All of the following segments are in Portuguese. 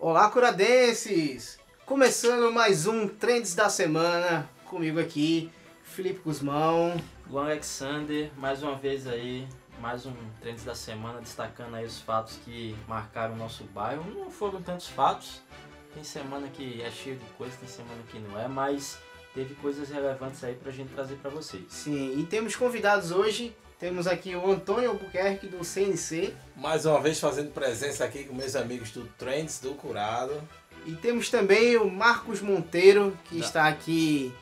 Olá, curadenses! Começando mais um Trends da Semana, comigo aqui, Felipe Guzmão. Luan Alexander, mais uma vez aí, mais um Trends da Semana, destacando aí os fatos que marcaram o nosso bairro. Não foram tantos fatos, tem semana que é cheio de coisa, tem semana que não é, mas teve coisas relevantes aí pra gente trazer pra vocês. Sim, e temos convidados hoje. Temos aqui o Antônio Albuquerque do CNC Mais uma vez fazendo presença aqui com meus amigos do Trends do Curado. e temos também o Marcos Monteiro, que Tá. está aqui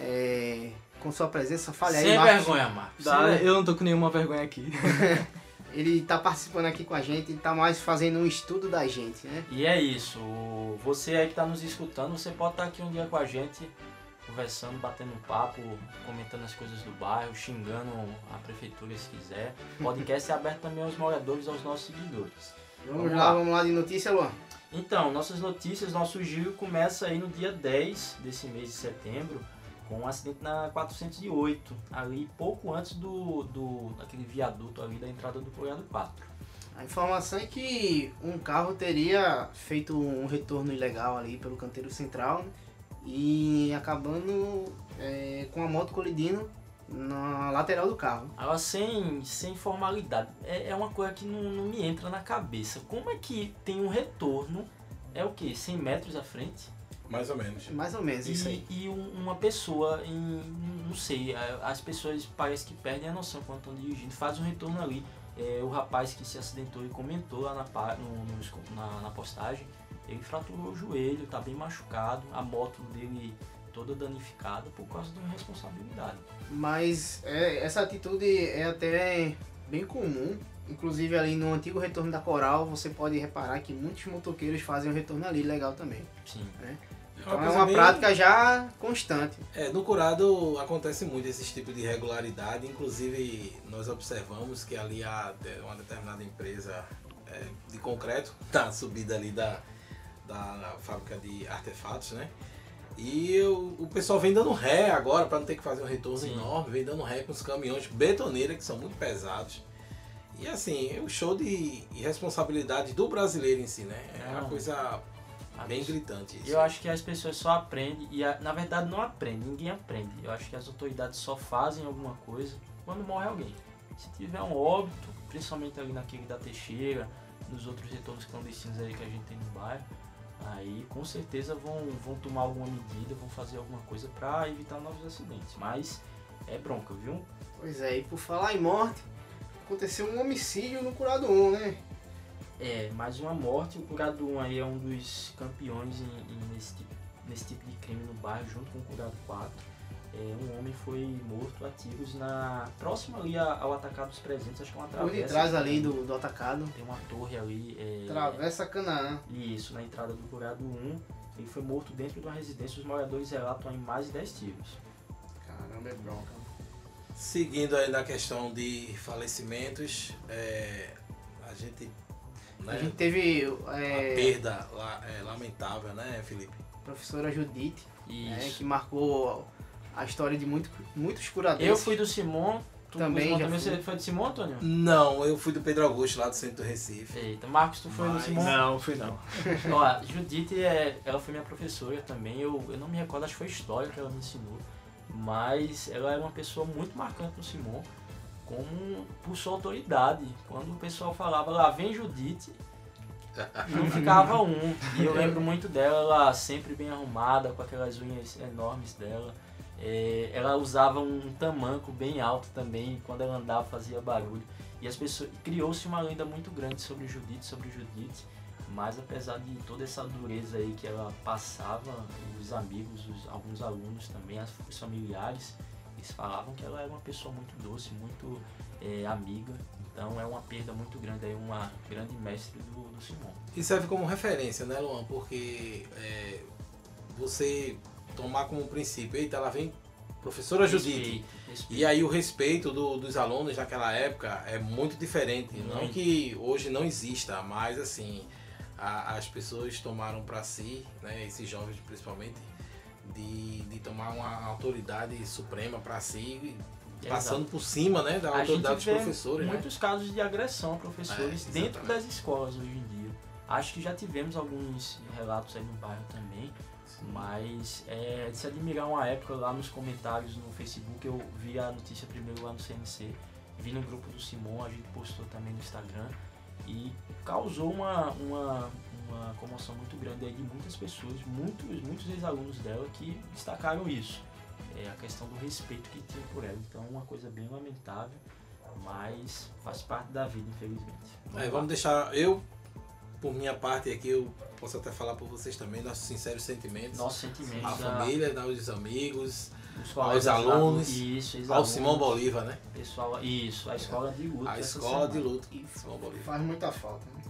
é, com sua presença. Fale aí, Sem Marcos. vergonha, Marcos. Dá, eu não tô com nenhuma vergonha aqui. Ele está participando aqui com a gente, ele está mais fazendo um estudo da gente, né? E é isso, você aí que tá nos escutando, você pode estar aqui um dia com a gente, conversando, batendo um papo, comentando as coisas do bairro, xingando a prefeitura se quiser. O podcast é aberto também aos moradores, aos nossos seguidores. Vamos, Vamos lá, lá. vamos lá de notícia, Luan. Então, nossas notícias, nosso giro começa aí no dia 10 desse mês de setembro, com um acidente na 408, ali pouco antes do, do daquele viaduto ali da entrada do Colorado 4. A informação é que um carro teria feito um retorno ilegal ali pelo canteiro central e acabando é, com a moto colidindo na lateral do carro. Agora, sem, sem formalidade, é, é uma coisa que não, não me entra na cabeça. Como é que tem um retorno, é o quê? 100 metros à frente? Mais ou menos. Mais ou menos isso aí. E, e um- uma pessoa em. não sei, as pessoas parece que perdem a noção quando estão dirigindo, faz um retorno ali. É, o rapaz que se acidentou e comentou lá na, no- no na, na postagem, ele fraturou o joelho, tá bem machucado, a moto dele toda danificada por causa de uma irresponsabilidade. Mas é, essa atitude é até bem comum. Inclusive ali no antigo retorno da Coral, você pode reparar que muitos motoqueiros fazem o retorno ali legal também. Sim. Então é coisa uma bem- prática já constante. É, no Curado acontece muito esse tipo de irregularidade. Inclusive, nós observamos que ali há uma determinada empresa é, de concreto, na subida ali da, da fábrica de artefatos, né? E o, o pessoal vem dando ré agora, para não ter que fazer um retorno Sim. enorme, vem dando ré com os caminhões betoneira, que são muito pesados. E assim, é um show de irresponsabilidade do brasileiro em si, né? É uma Não. coisa bem gritante isso. Eu acho que as pessoas só aprendem, e na verdade não aprendem, ninguém aprende. Eu acho que as autoridades só fazem alguma coisa quando morre alguém. Se tiver um óbito, principalmente ali naquele da Teixeira, nos outros retornos clandestinos aí que a gente tem no bairro, aí com certeza vão, vão tomar alguma medida, vão fazer alguma coisa para evitar novos acidentes. Mas é bronca, viu? Pois é, e por falar em morte, aconteceu um homicídio no Curado 1, né? É, mais uma morte. O Curado 1 aí é um dos campeões em, em- nesse, tipo, nesse tipo de crime no bairro, junto com o Curado 4. É, um homem foi morto a tiros na próxima ali ao atacado dos presentes, acho que é uma Por travessa. detrás ali do, do atacado. Tem uma torre ali. É, Travessa Canaã. Isso, na entrada do Curado 1. Ele foi morto dentro de uma residência. Os moradores relatam em mais de 10 tiros. Caramba, é bronca. Seguindo aí na questão de falecimentos, é, a gente. Né, A gente teve a é, perda é, lamentável, né, Felipe? professora Judite, né, que marcou a história de muito, muitos curadores. Eu fui do Simon. Tu Também também fui. você foi do Simon, Antônio? Não, eu fui do Pedro Augusto, lá do centro do Recife. Eita, Marcos, tu foi Mas- do Simon? Não, fui não. Ó, Judite, é, ela foi minha professora também. Eu, eu não me recordo, acho que foi história que ela me ensinou. Mas ela era uma pessoa muito marcante no Simon, como por sua autoridade. Quando o pessoal falava lá, vem Judite, não ficava um. E eu lembro muito dela, ela sempre bem arrumada, com aquelas unhas enormes dela. É, ela usava um tamanco bem alto também, quando ela andava fazia barulho. E as pessoas criou-se uma lenda muito grande sobre Judite, sobre Judite. Mas apesar de toda essa dureza aí que ela passava, os amigos, os- alguns alunos também, as- os familiares, eles falavam que ela era uma pessoa muito doce, muito é, amiga. Então é uma perda muito grande aí, uma grande mestre do, do Simon. E serve como referência, né, Luan? Porque é, você tomar como princípio, eita, ela vem professora Judite. E aí o respeito do- dos alunos naquela época é muito diferente. Não Muito. que hoje não exista, mas assim, a- as pessoas tomaram para si, né, esses jovens principalmente, de, de tomar uma autoridade suprema para si, passando por cima né, da autoridade dos professores. Né? muitos casos de agressão a professores É, dentro das escolas hoje em dia. Acho que já tivemos alguns relatos aí no bairro também, mas é de se admirar uma época lá nos comentários no Facebook, eu vi a notícia primeiro lá no CNC, vi no grupo do Simon, a gente postou também no Instagram e causou uma, uma, uma comoção muito grande aí de muitas pessoas, muitos, muitos ex-alunos dela que destacaram isso, é, a questão do respeito que tinha por ela. Então, uma coisa bem lamentável, mas faz parte da vida, infelizmente. É, vamos deixar. Eu, por minha parte aqui, eu posso até falar por vocês também, nossos sinceros sentimentos. Nossos sentimentos. à a- família, aos amigos, aos alunos, isso, ao ex-alunos, Simão Bolívar, né? Pessoal, isso, a escola de luta. A escola de semana. luta. E Simão Bolívar. faz muita falta. Né?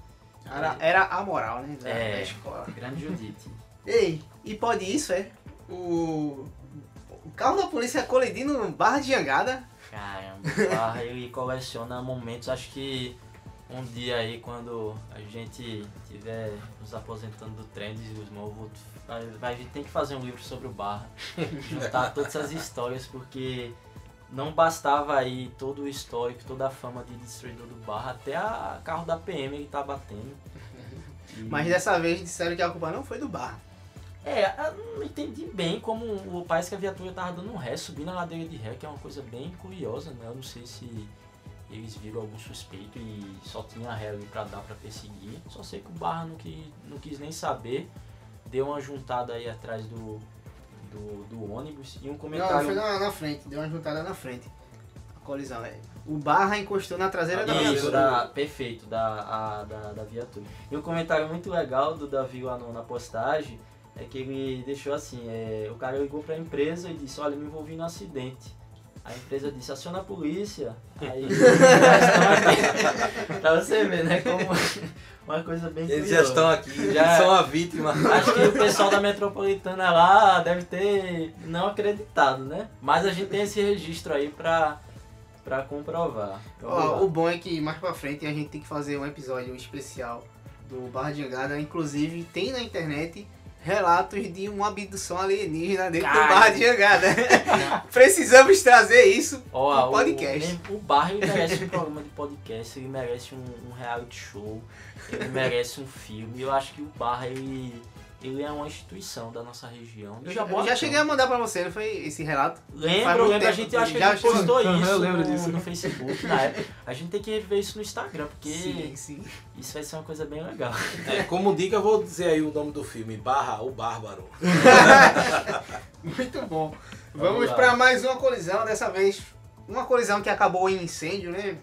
Era, era a moral, né? Da, É. da escola. Grande Judite. Ei, e pode isso, é? O, o carro da polícia colidindo no barra de jangada. Caramba, o Barra ele coleciona momentos, acho que um dia aí quando a gente estiver nos aposentando do Trends e os vou vai, vai tem que fazer um livro sobre o Barra, juntar todas as histórias, porque não bastava aí todo o histórico, toda a fama de destruidor do Barra, até a carro da PM ele tá batendo. E- Mas dessa vez disseram que a culpa não foi do barra. É, eu não entendi bem como o parece que a viatura tava dando um ré, subindo a ladeira de ré, que é uma coisa bem curiosa, né? Eu não sei se eles viram algum suspeito e só tinha ré ali pra dar pra perseguir. Só sei que o Barra não quis, não quis nem saber, deu uma juntada aí atrás do, do, do ônibus e um Não, comentário. foi na, na frente, deu uma juntada na frente. A colisão, é. O barra encostou na traseira da Isso, viatura. da, perfeito, da, a- da, da viatura. E um comentário muito legal do Davi lá no- na postagem é que ele deixou assim, é, o cara ligou pra empresa e disse, olha, me envolvi no acidente. A empresa disse, aciona a polícia. Aí pra você ver, né, como uma coisa bem Eles já curiosa. estão aqui, Já- são a vítima. Acho que o pessoal da metropolitana lá deve ter não acreditado, né? Mas a gente tem esse registro aí pra, pra comprovar. Ó, o bom é que mais pra frente a gente tem que fazer um episódio especial do Barra de Jangada. Inclusive, tem na internet relatos de uma abdução alienígena dentro Cara. do Barra de Jangada. Precisamos trazer isso pro podcast. O, o Barra merece um programa de podcast, ele merece um, um reality show, ele merece um filme. Eu acho que o Barra ele, ele é uma instituição da nossa região. Eu já, eu já cheguei a mandar pra você, não foi esse relato? Lembro, lembro, a tempo, gente acho que já a gente postou isso eu lembro no, disso. no Facebook na época. A gente tem que rever isso no Instagram, porque Sim, sim. isso vai ser uma coisa bem legal. É, como dica, eu vou dizer aí o nome do filme, Barra, o Bárbaro. Muito bom. Vamos Vamos pra mais uma colisão, dessa vez uma colisão que acabou em incêndio, né?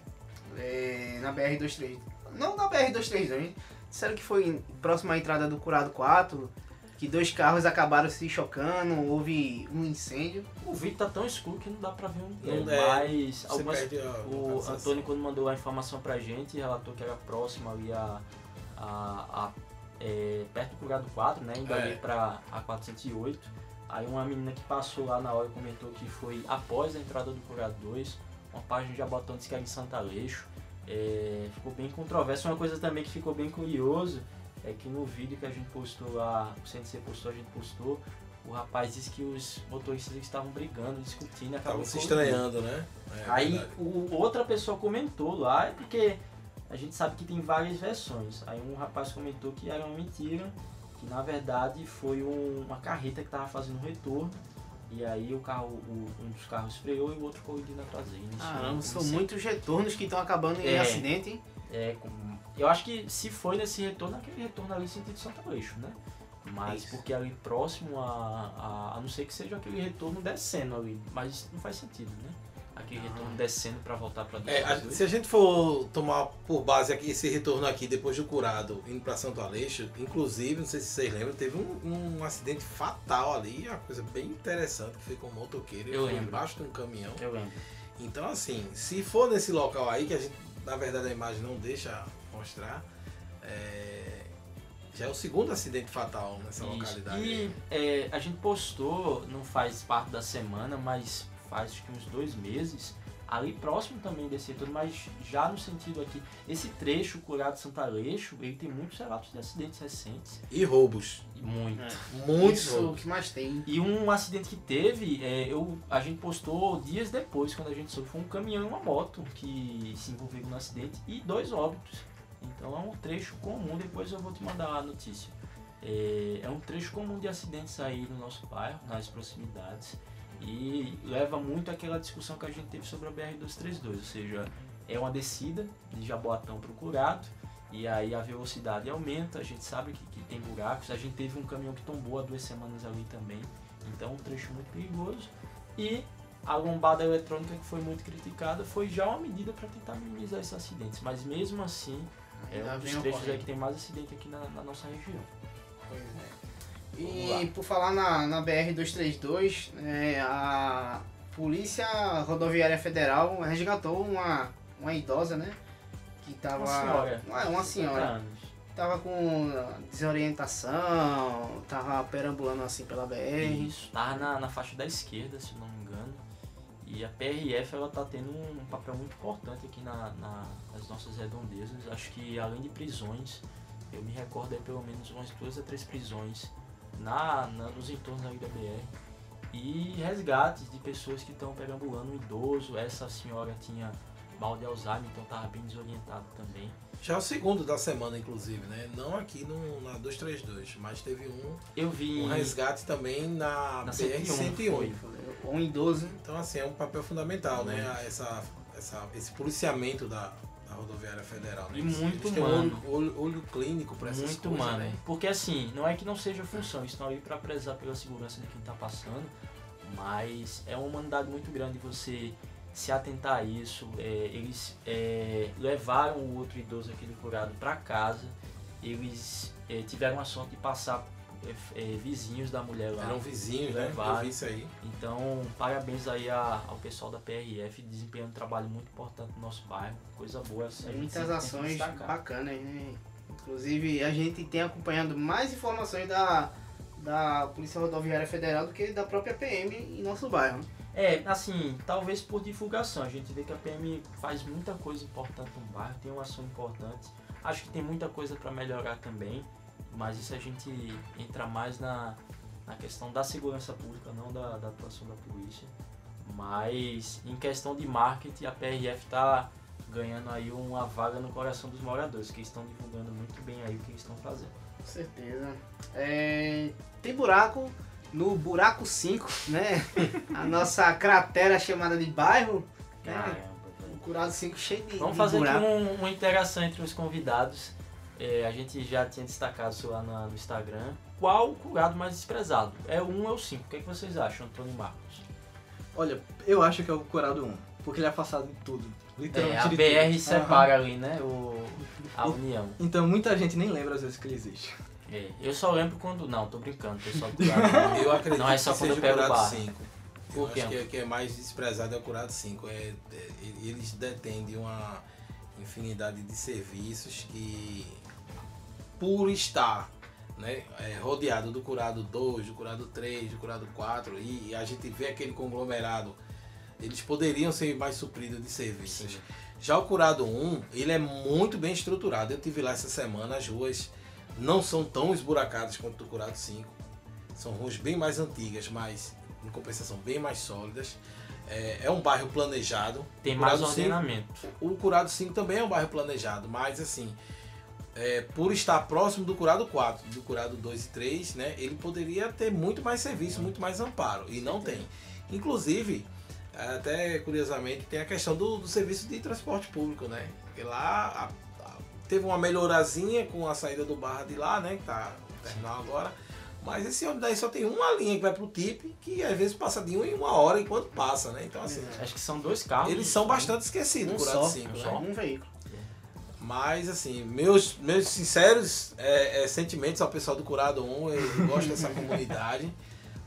É, na BR-232. Não na BR-232, né? Disseram que foi próximo à entrada do Curado 4, que dois carros acabaram se chocando, houve um incêndio. O vídeo tá tão escuro que não dá pra ver Não é, é, mas algumas a, O a. Antônio, quando mandou a informação pra gente, relatou que era próximo ali a. a, a- é, perto do Curado 4, né? Indo É. ali pra A408. Aí uma menina que passou lá na hora comentou que foi após a entrada do Curado 2. Uma página de Jabotão disse que era em Santa Aleixo. É, ficou bem controverso. Uma coisa também que ficou bem curioso é que no vídeo que a gente postou lá, o CNC postou, a gente postou, o rapaz disse que os motoristas estavam brigando, discutindo, acabou se estranhando, né? É, Aí verdade. o, outra pessoa comentou lá, é porque a gente sabe que tem várias versões. Aí um rapaz comentou que era uma mentira, que na verdade foi um- uma carreta que estava fazendo um retorno. E aí o carro, o- um dos carros freou e o outro colidiu na traseira. Caramba, um são muitos retornos que estão acabando em É. acidente. hein? É, eu acho que se foi nesse retorno, aquele retorno ali sentido Santa Aleixo, né? Mas Isso. porque ali próximo a, a. A não ser que seja aquele retorno descendo ali. Mas não faz sentido, né? Aquele retorno descendo pra voltar pra É, a- se a gente for tomar por base aqui esse retorno aqui depois do curado indo para Santo Aleixo, inclusive, não sei se vocês lembram, teve um, um acidente fatal ali, uma coisa bem interessante, que foi com um motoqueiro, Eu lembro. embaixo de um caminhão. Eu lembro. Então assim, se for nesse local aí, que a gente, na verdade a imagem não deixa mostrar, é, já é o segundo acidente fatal nessa Isso. localidade. E é, a gente postou, não faz parte da semana, mas faz acho que uns dois meses, ali próximo também desse retorno, mas já no sentido aqui, esse trecho curado Santa Aleixo, ele tem muitos relatos de acidentes recentes. E roubos. E muito. Muitos Isso o roubos. que mais tem. E um acidente que teve, é, eu, a gente postou dias depois, quando a gente soube, foi um caminhão e uma moto que se envolveram no acidente e dois óbitos. Então é um trecho comum, depois eu vou te mandar a notícia. É, é um trecho comum de acidentes aí no nosso bairro, nas proximidades, e leva muito àquela discussão que a gente teve sobre a BR-232, ou seja, é uma descida de Jaboatão para o Curado, e aí a velocidade aumenta, a gente sabe que, que tem buracos, a gente teve um caminhão que tombou há duas semanas ali também, então um trecho muito perigoso, e a lombada eletrônica que foi muito criticada foi já uma medida para tentar minimizar esses acidentes, mas mesmo assim é um dos trechos que tem mais acidente aqui na, na nossa região. E por falar na, na BR-232, é, a Polícia Rodoviária Federal resgatou uma, uma idosa, né? Que tava. Uma senhora. Uma, uma 50 senhora. Tava com desorientação, tava perambulando assim pela BR. Isso, tava na, na faixa da esquerda, se não me engano. E a PRF ela tá tendo um papel muito importante aqui na, na- nas nossas redondezas. Acho que além de prisões, eu me recordo aí pelo menos umas duas a três prisões na, na- nos entornos ali da BR. E resgates de pessoas que estão perambulando, um idoso. Essa senhora tinha mal de Alzheimer, então tava bem desorientado também. Já é o segundo da semana, inclusive, né? Não aqui no, na 232, mas teve um, Eu vi um resgate também na, na BR-101. 101, foi. Um idoso. Então, assim, é um papel fundamental, né? Essa, essa, esse policiamento da, da rodoviária federal. Né? E muito eles têm um humano. olho, olho, olho clínico para essas Muito coisas, mano. né? Porque assim, não é que não seja função, estão aí para prezar pela segurança de quem tá passando, mas é uma humanidade muito grande você se atentar a isso. É, eles é, levaram o outro idoso, aquele curado, para casa. Eles é, tiveram a sorte de passar é, é, vizinhos da mulher lá. Eram vizinhos, né? Eu Levaram. vi isso aí. Então, parabéns aí a- ao pessoal da PRF, desempenhando um trabalho muito importante no nosso bairro. Coisa boa. essa a gente Muitas sempre tem que ações bacanas, né? Inclusive, a gente tem acompanhando mais informações da, da Polícia Rodoviária Federal do que da própria PM em nosso bairro. É, assim, talvez por divulgação. A gente vê que a PM faz muita coisa importante no bairro, tem uma ação importante. Acho que tem muita coisa para melhorar também, mas isso a gente entra mais na, na questão da segurança pública, não da, da atuação da polícia. Mas em questão de marketing, a PRF está ganhando aí uma vaga no coração dos moradores, que estão divulgando muito bem aí o que eles estão fazendo. Com certeza. É, tem buraco no buraco 5, né? A nossa cratera chamada de bairro. né? Caramba, O curado 5 cheio de, Vamos de fazer buraco. aqui um- uma interação entre os convidados. É, a gente já tinha destacado isso lá na- no Instagram. Qual o curado mais desprezado? É o 1 ou o 5? O que, é que vocês acham, Antônio Marcos? Olha, eu acho que é o Curado 1, porque ele é afastado de tudo. É, Literalmente a de BR tudo. separa ali, né? O, a união. Então muita gente nem lembra às vezes que ele existe. É, eu só lembro quando. Não, tô brincando, pessoal curado. Eu acredito Não é só que quando seja eu o pego o curado bar. 5. Por Eu acho que, é- que é mais desprezado é o curado 5. É, é, eles detêm de uma infinidade de serviços que, por estar né, é, rodeado do curado 2, do curado 3, do curado 4, e a gente vê aquele conglomerado, eles poderiam ser mais supridos de serviços. Já o curado 1, ele é muito bem estruturado. Eu tive lá essa semana, as ruas não são tão esburacadas quanto do curado 5. São ruas bem mais antigas, mas em compensação bem mais sólidas. É, é um bairro planejado. Tem O mais Curado 5 ordenamento. o Curado 5 também é um bairro planejado, mas assim, é, por estar próximo do Curado 4, do Curado 2 e 3, né, ele poderia ter muito mais serviço, muito mais amparo, e não tem. Inclusive, até curiosamente, tem a questão do, do serviço de transporte público, né? Porque lá a- a- teve uma melhorazinha com a saída do Barra de lá, né, que tá no terminal agora. Mas esse ônibus daí só tem uma linha que vai pro TIP, que às vezes passa de uma em uma hora enquanto passa, né? Então assim, Acho que são dois carros. eles são bastante esquecidos, Um Curado só, 5, um né? só. Um veículo. Mas, assim, meus, meus sinceros é, é, sentimentos ao pessoal do Curado 1, eu gosto dessa comunidade.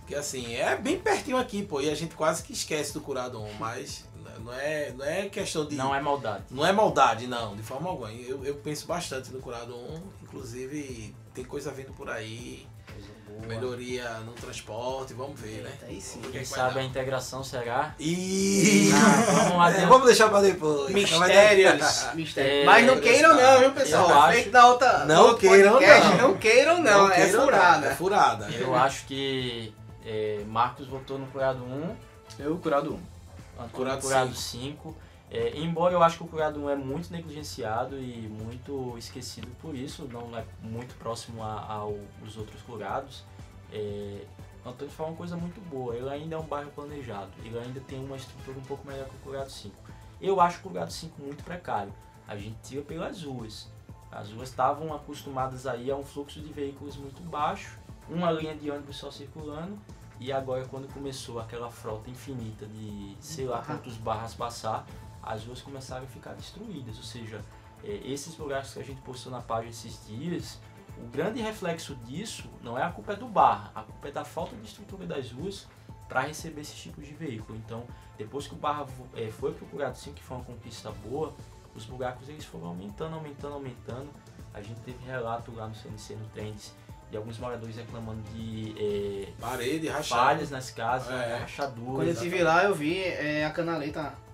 Porque, assim, é bem pertinho aqui, pô, e a gente quase que esquece do Curado 1, mas não é, não é questão de. Não é maldade. não é maldade, não, de forma alguma. Eu, eu penso bastante no Curado 1, inclusive tem coisa vindo por aí, Coisa boa. melhoria no transporte, vamos ver, né? Eita, aí sim. Quem é que vai sabe a dar. integração será. Ih! Ah, vamos lá, É, vamos deixar pra depois. Mistérios. Mistérios. É, Mas não queiram não, viu, pessoal? eu acho- Feito da outra, Não do outro queiram podcast, não. Não queiram não, é queiram, furada. É furada. Eu acho que é, Marcos votou no curado 1, Eu, Curado 1. Antônio curado 5. É, embora eu acho que o Curado 1 é muito negligenciado e muito esquecido por isso, não é muito próximo aos outros curados, é, Antônio falou uma coisa muito boa, ele ainda é um bairro planejado, ele ainda tem uma estrutura um pouco melhor que o Curado 5. Eu acho o Curado 5 muito precário, a gente tira pelas ruas. As ruas estavam acostumadas aí a um fluxo de veículos muito baixo, uma linha de ônibus só circulando, e agora quando começou aquela frota infinita de sei lá quantos barras passar, as ruas começaram a ficar destruídas. Ou seja, é, esses lugares que a gente postou na página esses dias, o grande reflexo disso não é a culpa do barra, a culpa é da falta de estrutura das ruas para receber esses tipos de veículo. Então, depois que o barra vo- é, foi procurado sim, que foi uma conquista boa, os buracos eles foram aumentando, aumentando, aumentando. A gente teve relato lá no CNC, no Trends, de alguns moradores reclamando de é, Parede rachada. falhas nas casas, É. rachaduras. Quando eu estive lá, eu vi é, a canaleta é,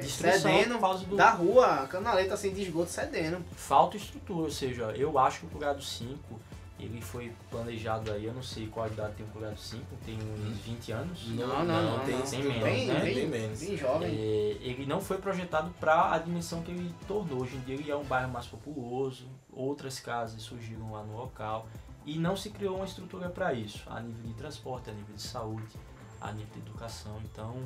Destruição cedendo por causa do- da rua, a canaleta assim de esgoto cedendo. falta estrutura, ou seja, eu acho que o Curado 5 ele foi planejado aí, eu não sei qual idade tem o Curado 5, tem uns 20 anos. Não, não, não, tem, não. tem Bem menos, menos, né? né? Bem, Bem, menos. bem É, jovem. ele não foi projetado para a dimensão que ele tornou. Hoje em dia ele é um bairro mais populoso, outras casas surgiram lá no local e não se criou uma estrutura para isso, a nível de transporte, a nível de saúde, a nível de educação. Então,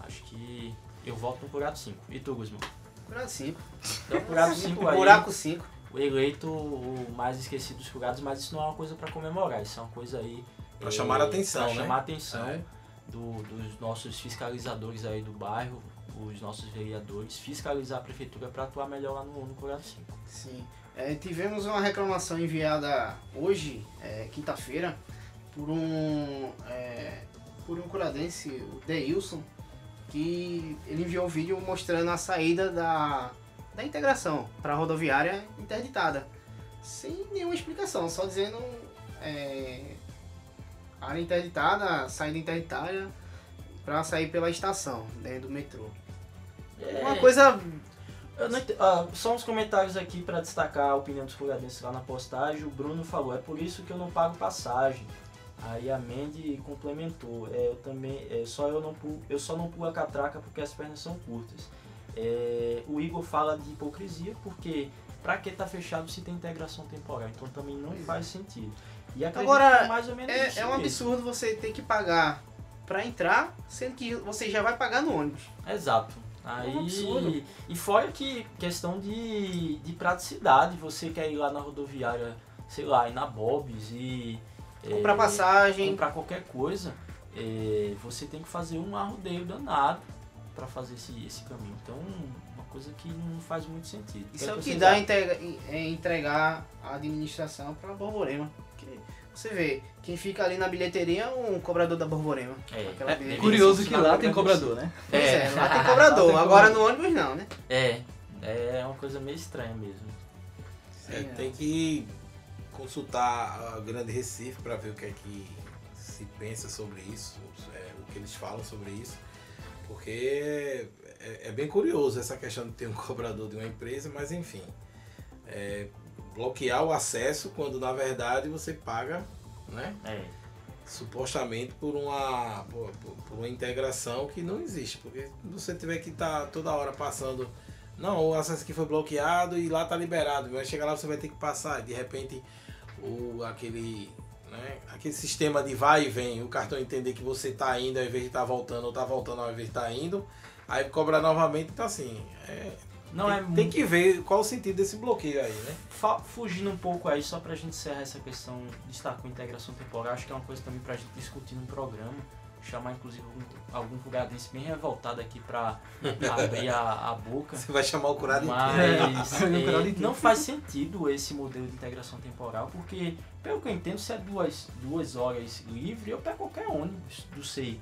acho que eu volto no Curado 5. E tu, Guzmão? Buraco 5. Então, Curado 5 aí. Buraco 5. o eleito o mais esquecido dos curados, mas isso não é uma coisa para comemorar, isso é uma coisa aí Pra é, chamar a atenção, pra né? chamar a atenção É. do- dos nossos fiscalizadores aí do bairro, os nossos vereadores, fiscalizar a prefeitura para atuar melhor lá no, no Curado 5. Sim. É, tivemos uma reclamação enviada hoje, é, quinta-feira, por um é, por um curadense, o Deilson, que ele enviou um vídeo mostrando a saída da, da integração para a rodoviária interditada. Sem nenhuma explicação, só dizendo é, área interditada, saída interditada para sair pela estação, dentro do metrô. Uma É, coisa eu não ent- ah, só uns comentários aqui para destacar a opinião dos curadenses lá na postagem. O Bruno falou, é por isso que eu não pago passagem. Aí a Mandy complementou, é, eu também, é, só eu não pulo, eu só não pulo a catraca porque as pernas são curtas. É, o Igor fala de hipocrisia porque pra que tá fechado se tem integração temporal? Então também não faz sentido. E Agora, é mais ou menos isso É, é um absurdo você ter que pagar pra entrar, sendo que você já vai pagar no ônibus. Exato. Aí, É um absurdo. E fora que questão de, de praticidade, você quer ir lá na rodoviária, sei lá, ir na Bob's e. Comprar é, passagem. comprar qualquer coisa, é, você tem que fazer um arrodeio danado para fazer esse, esse caminho. Então, uma coisa que não faz muito sentido. Isso é o que dá acham? entrega- é entregar a administração pra Borborema. Você vê, quem fica ali na bilheteria é um cobrador da Borborema. É, é. Curioso que lá tem cobrador, né? Pois é, lá tem Lá cobrador. tem Agora no ônibus não, né? É, é uma coisa meio estranha mesmo. É, Sim, tem que consultar a Grande Recife para ver o que é que se pensa sobre isso, é, o que eles falam sobre isso, porque é, é bem curioso essa questão de ter um cobrador de uma empresa, mas enfim, é, bloquear o acesso quando na verdade você paga, né? É. supostamente por uma, por, por- uma integração que não existe. Porque você tiver que estar toda hora passando, não, o acesso aqui foi bloqueado e lá tá liberado, mas chegar lá você vai ter que passar, de repente o, aquele, né, aquele sistema de vai e vem, o cartão entender que você tá indo ao invés de estar voltando, ou tá voltando ao invés de estar indo, aí cobra novamente, então assim, é, Não tem, é tem que ver qual o sentido desse bloqueio aí, né? Fugindo um pouco aí, só pra gente encerrar essa questão de estar com integração temporal, acho que é uma coisa também pra gente discutir no programa. Chamar inclusive algum, algum curadense bem revoltado aqui pra abrir a, a boca. Você vai chamar o curado inteiro. Mas É, o curado é, inteiro. não faz sentido esse modelo de integração temporal, porque, pelo que eu entendo, se é duas, duas horas livre, eu pego qualquer ônibus do SEI.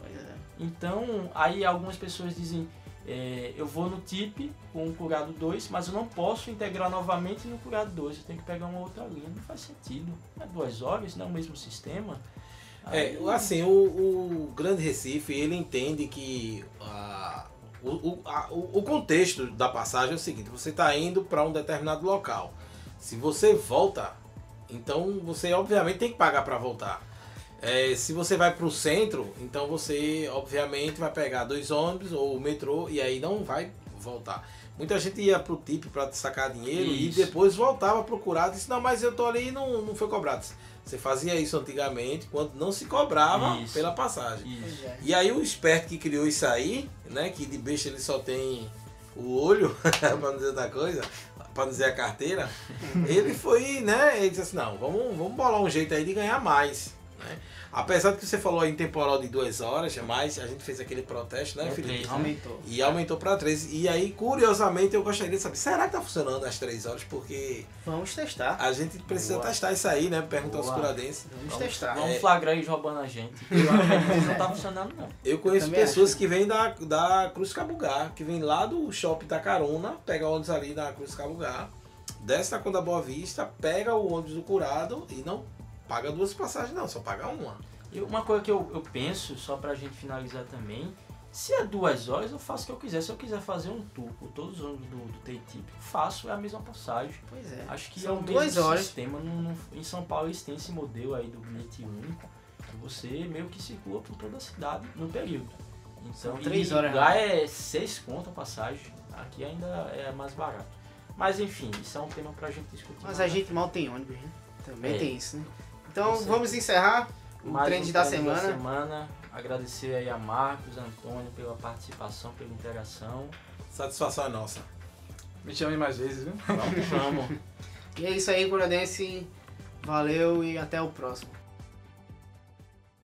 Então, aí algumas pessoas dizem, é, eu vou no TIP com o curado 2, mas eu não posso integrar novamente no curado 2, eu tenho que pegar uma outra linha. Não faz sentido. É duas horas, não é o mesmo sistema. É, assim, o, o Grande Recife, ele entende que o, a- o- contexto da passagem é o seguinte, você está indo para um determinado local. Se você volta, então você obviamente tem que pagar para voltar. É, se você vai para o centro, então você obviamente vai pegar dois ônibus ou o metrô e aí não vai voltar. Muita gente ia pro TIP para sacar dinheiro Isso. e depois voltava a procurar. Disse, não, mas eu tô ali e não, não foi cobrado. Você fazia isso antigamente quando não se cobrava Isso. pela passagem. Isso. É. E aí o esperto que criou isso aí, né, que de besta ele só tem o olho, pra não dizer outra coisa, pra não dizer a carteira, ele foi, né, ele disse assim, não, vamos, vamos bolar um jeito aí de ganhar mais, né. Apesar de que você falou em temporal de duas horas, mas a gente fez aquele protesto, né, É Felipe? três, né? Aumentou. E aumentou para três. E aí, curiosamente, eu gostaria de saber, será que tá funcionando às três horas? Porque Vamos testar. a gente precisa Boa. testar isso aí, né, perguntar aos Boa. curadenses. Vamos Vamos, testar. vamos É. flagrar eles roubando a gente. Eu que não tá funcionando, não. Eu conheço Também pessoas acho. que vêm da, da Cruz Cabugá, que vem lá do shopping da Carona, pega o ônibus ali na Cruz Cabugá, desce na Conda Boa Vista, pega o ônibus do curado e não paga duas passagens, não, só paga uma. E uma coisa que eu, eu penso, só pra gente finalizar também, se é duas horas, eu faço o que eu quiser. Se eu quiser fazer um tour por todos os ônibus do, do T-Tip, faço, é a mesma passagem. Pois é. Acho que São é o duas mesmo horas. sistema. No, no- em São Paulo eles têm esse modelo aí do bilhete único, que você meio que circula por toda a cidade no período. Então, São e três horas, Lá né? é seis conto a passagem, aqui ainda é mais barato. Mas enfim, isso é um tema pra gente discutir. Mas a gente mal tem ônibus, né? Também É. tem isso, né? Então Com vamos encerrar o Mais trend um da trend semana. semana. Agradecer aí a Marcos, Antônio pela participação, pela interação. Satisfação é nossa. Me chame mais vezes, viu? Vamos, vamos. E é isso aí, Curadense. Valeu e até o próximo.